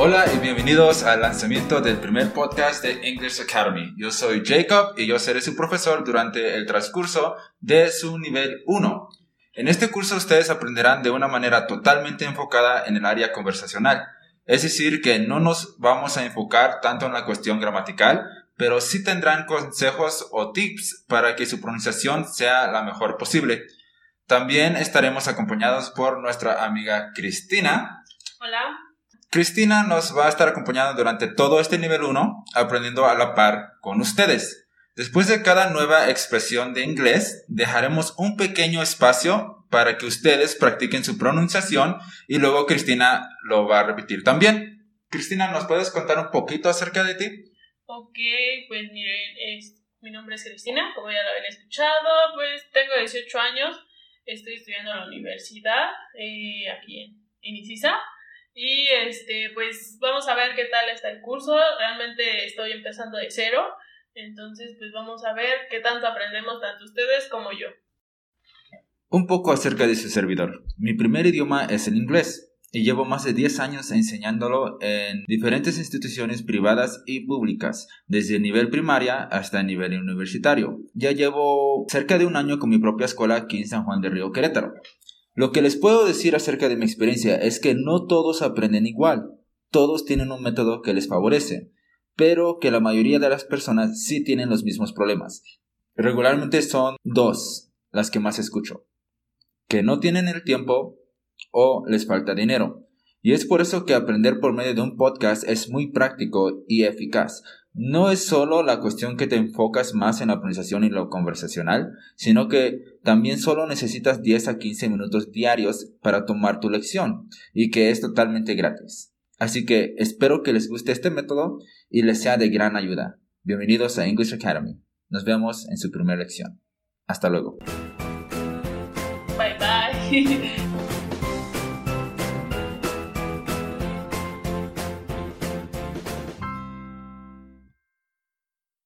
Hola y bienvenidos al lanzamiento del primer podcast de English Academy. Yo soy Jacob y yo seré su profesor durante el transcurso de su nivel 1. En este curso ustedes aprenderán de una manera totalmente enfocada en el área conversacional. Es decir, que no nos vamos a enfocar tanto en la cuestión gramatical, pero sí tendrán consejos o tips para que su pronunciación sea la mejor posible. También estaremos acompañados por nuestra amiga Cristina. Hola. Cristina nos va a estar acompañando durante todo este nivel 1, aprendiendo a la par con ustedes. Después de cada nueva expresión de inglés, dejaremos un pequeño espacio para que ustedes practiquen su pronunciación y luego Cristina lo va a repetir también. Cristina, ¿nos puedes contar un poquito acerca de ti? Ok, pues miren, mi nombre es Cristina, como ya lo habían escuchado, pues tengo 18 años, estoy estudiando en la universidad eh, aquí en, en y este, pues vamos a ver qué tal está el curso. Realmente estoy empezando de cero. Entonces, pues vamos a ver qué tanto aprendemos tanto ustedes como yo. Un poco acerca de su servidor. Mi primer idioma es el inglés y llevo más de 10 años enseñándolo en diferentes instituciones privadas y públicas, desde el nivel primaria hasta el nivel universitario. Ya llevo cerca de un año con mi propia escuela aquí en San Juan de Río Querétaro. Lo que les puedo decir acerca de mi experiencia es que no todos aprenden igual, todos tienen un método que les favorece, pero que la mayoría de las personas sí tienen los mismos problemas. Regularmente son dos las que más escucho, que no tienen el tiempo o les falta dinero. Y es por eso que aprender por medio de un podcast es muy práctico y eficaz. No es solo la cuestión que te enfocas más en la pronunciación y lo conversacional, sino que también solo necesitas 10 a 15 minutos diarios para tomar tu lección y que es totalmente gratis. Así que espero que les guste este método y les sea de gran ayuda. Bienvenidos a English Academy. Nos vemos en su primera lección. Hasta luego. Bye bye.